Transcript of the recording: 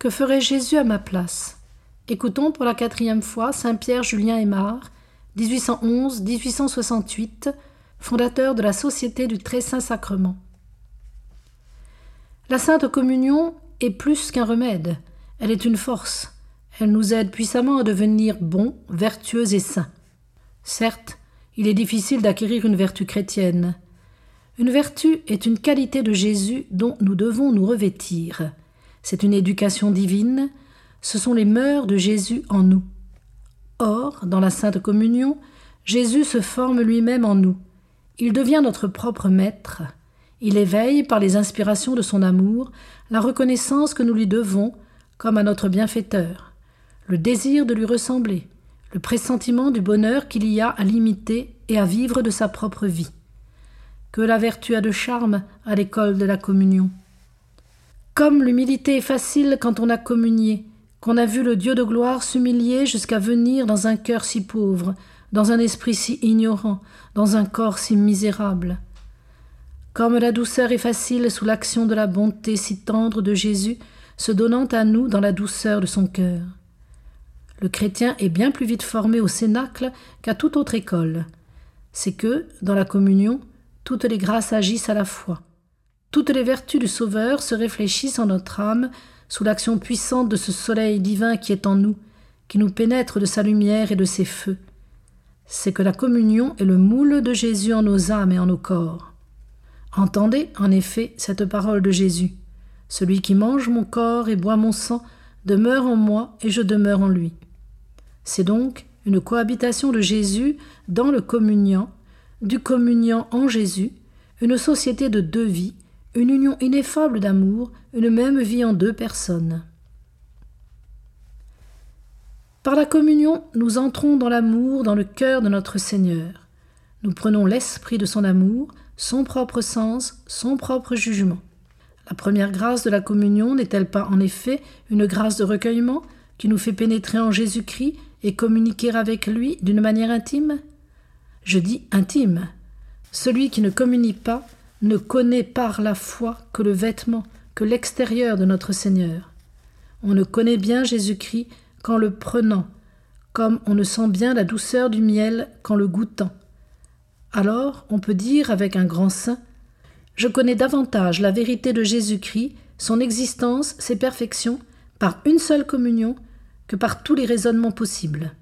Que ferait Jésus à ma place? Écoutons pour la quatrième fois Saint-Pierre Julien Aymar, 1811-1868, fondateur de la Société du Très Saint Sacrement. La Sainte Communion est plus qu'un remède, elle est une force. Elle nous aide puissamment à devenir bons, vertueux et saints. Certes, il est difficile d'acquérir une vertu chrétienne. Une vertu est une qualité de Jésus dont nous devons nous revêtir. C'est une éducation divine, ce sont les mœurs de Jésus en nous. Or, dans la Sainte Communion, Jésus se forme lui-même en nous. Il devient notre propre maître. Il éveille, par les inspirations de son amour, la reconnaissance que nous lui devons, comme à notre bienfaiteur, le désir de lui ressembler, le pressentiment du bonheur qu'il y a à l'imiter et à vivre de sa propre vie. Que la vertu a de charme à l'école de la communion. Comme l'humilité est facile quand on a communié, qu'on a vu le Dieu de gloire s'humilier jusqu'à venir dans un cœur si pauvre, dans un esprit si ignorant, dans un corps si misérable. Comme la douceur est facile sous l'action de la bonté si tendre de Jésus, se donnant à nous dans la douceur de son cœur. Le chrétien est bien plus vite formé au cénacle qu'à toute autre école. C'est que, dans la communion, toutes les grâces agissent à la fois. Toutes les vertus du Sauveur se réfléchissent en notre âme sous l'action puissante de ce soleil divin qui est en nous, qui nous pénètre de sa lumière et de ses feux. C'est que la communion est le moule de Jésus en nos âmes et en nos corps. Entendez, en effet, cette parole de Jésus. Celui qui mange mon corps et boit mon sang demeure en moi et je demeure en lui. C'est donc une cohabitation de Jésus dans le communiant, du communiant en Jésus, une société de deux vies, une union ineffable d'amour, une même vie en deux personnes. Par la communion, nous entrons dans l'amour, dans le cœur de notre Seigneur. Nous prenons l'esprit de son amour, son propre sens, son propre jugement. La première grâce de la communion n'est-elle pas en effet une grâce de recueillement qui nous fait pénétrer en Jésus-Christ et communiquer avec lui d'une manière intime? Je dis intime. Celui qui ne communie pas ne connaît par la foi que le vêtement, que l'extérieur de notre Seigneur. On ne connaît bien Jésus-Christ qu'en le prenant, comme on ne sent bien la douceur du miel qu'en le goûtant. Alors on peut dire avec un grand saint Je connais davantage la vérité de Jésus-Christ, son existence, ses perfections, par une seule communion, que par tous les raisonnements possibles.